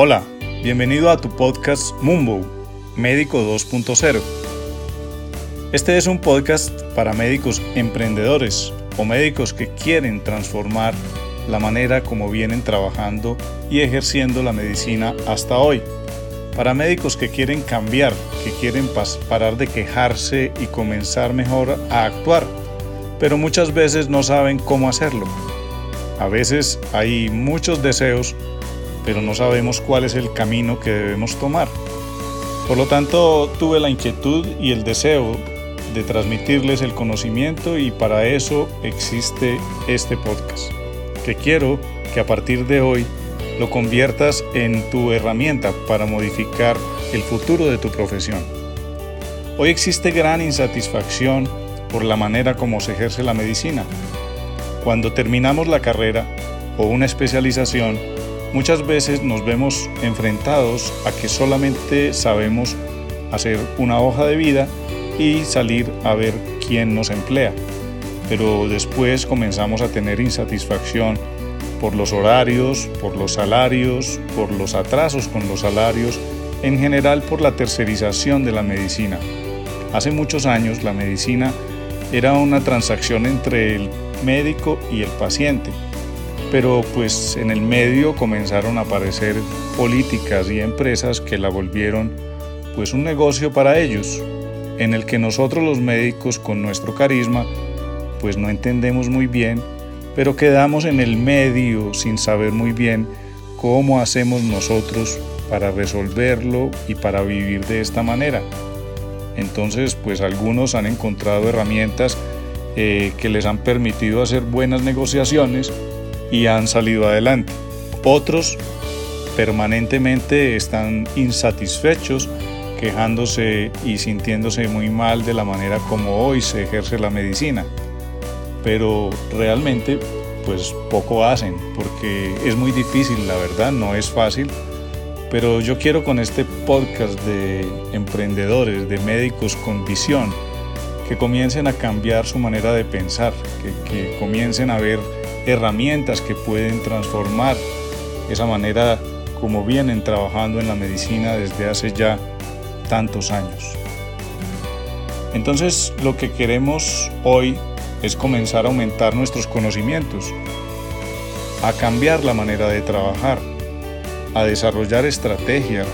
Hola, bienvenido a tu podcast Mumbo, Médico 2.0. Este es un podcast para médicos emprendedores o médicos que quieren transformar la manera como vienen trabajando y ejerciendo la medicina hasta hoy. Para médicos que quieren cambiar, que quieren parar de quejarse y comenzar mejor a actuar, pero muchas veces no saben cómo hacerlo. A veces hay muchos deseos, pero no sabemos cuál es el camino que debemos tomar. Por lo tanto, tuve la inquietud y el deseo de transmitirles el conocimiento y para eso existe este podcast, que quiero que a partir de hoy lo conviertas en tu herramienta para modificar el futuro de tu profesión. Hoy existe gran insatisfacción por la manera como se ejerce la medicina. Cuando terminamos la carrera o una especialización, Muchas veces nos vemos enfrentados a que solamente sabemos hacer una hoja de vida y salir a ver quién nos emplea. Pero después comenzamos a tener insatisfacción por los horarios, por los salarios, por los atrasos con los salarios, en general por la tercerización de la medicina. Hace muchos años la medicina era una transacción entre el médico y el paciente pero pues en el medio comenzaron a aparecer políticas y empresas que la volvieron pues un negocio para ellos, en el que nosotros los médicos con nuestro carisma pues no entendemos muy bien, pero quedamos en el medio sin saber muy bien cómo hacemos nosotros para resolverlo y para vivir de esta manera. Entonces pues algunos han encontrado herramientas eh, que les han permitido hacer buenas negociaciones y han salido adelante. Otros permanentemente están insatisfechos, quejándose y sintiéndose muy mal de la manera como hoy se ejerce la medicina. Pero realmente pues poco hacen porque es muy difícil, la verdad, no es fácil. Pero yo quiero con este podcast de emprendedores, de médicos con visión, que comiencen a cambiar su manera de pensar, que, que comiencen a ver herramientas que pueden transformar esa manera como vienen trabajando en la medicina desde hace ya tantos años. Entonces lo que queremos hoy es comenzar a aumentar nuestros conocimientos, a cambiar la manera de trabajar, a desarrollar estrategias,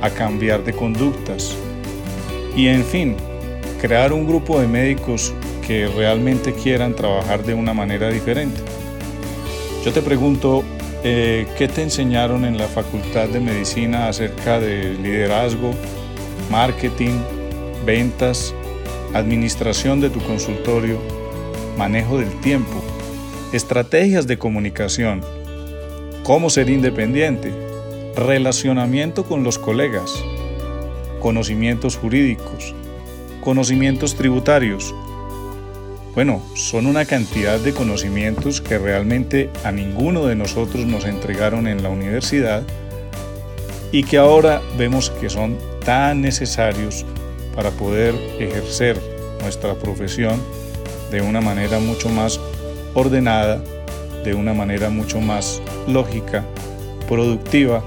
a cambiar de conductas y en fin, crear un grupo de médicos que realmente quieran trabajar de una manera diferente. Yo te pregunto, eh, ¿qué te enseñaron en la Facultad de Medicina acerca de liderazgo, marketing, ventas, administración de tu consultorio, manejo del tiempo, estrategias de comunicación, cómo ser independiente, relacionamiento con los colegas, conocimientos jurídicos, conocimientos tributarios, bueno, son una cantidad de conocimientos que realmente a ninguno de nosotros nos entregaron en la universidad y que ahora vemos que son tan necesarios para poder ejercer nuestra profesión de una manera mucho más ordenada, de una manera mucho más lógica, productiva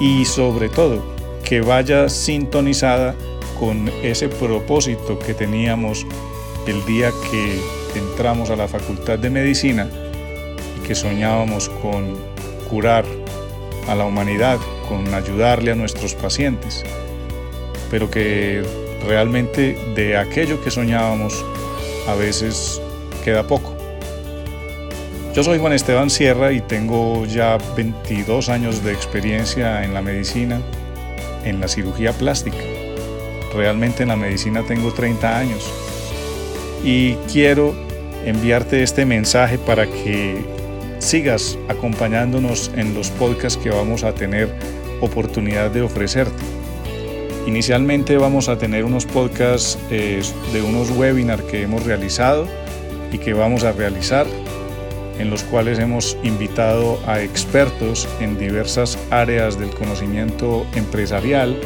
y sobre todo que vaya sintonizada con ese propósito que teníamos el día que entramos a la Facultad de Medicina y que soñábamos con curar a la humanidad, con ayudarle a nuestros pacientes, pero que realmente de aquello que soñábamos a veces queda poco. Yo soy Juan Esteban Sierra y tengo ya 22 años de experiencia en la medicina, en la cirugía plástica. Realmente en la medicina tengo 30 años y quiero enviarte este mensaje para que sigas acompañándonos en los podcasts que vamos a tener oportunidad de ofrecerte. Inicialmente vamos a tener unos podcasts eh, de unos webinars que hemos realizado y que vamos a realizar, en los cuales hemos invitado a expertos en diversas áreas del conocimiento empresarial,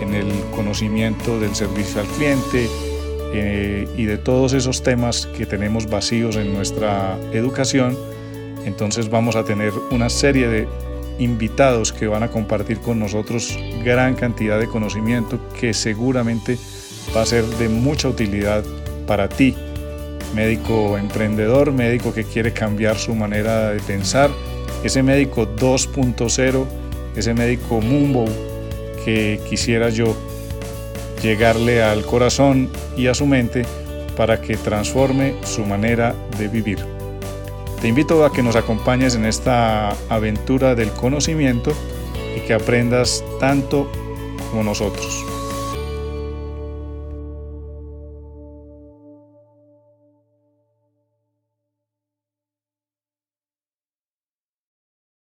en el conocimiento del servicio al cliente, eh, y de todos esos temas que tenemos vacíos en nuestra educación, entonces vamos a tener una serie de invitados que van a compartir con nosotros gran cantidad de conocimiento que seguramente va a ser de mucha utilidad para ti, médico emprendedor, médico que quiere cambiar su manera de pensar, ese médico 2.0, ese médico Mumbo que quisiera yo llegarle al corazón y a su mente para que transforme su manera de vivir. Te invito a que nos acompañes en esta aventura del conocimiento y que aprendas tanto como nosotros.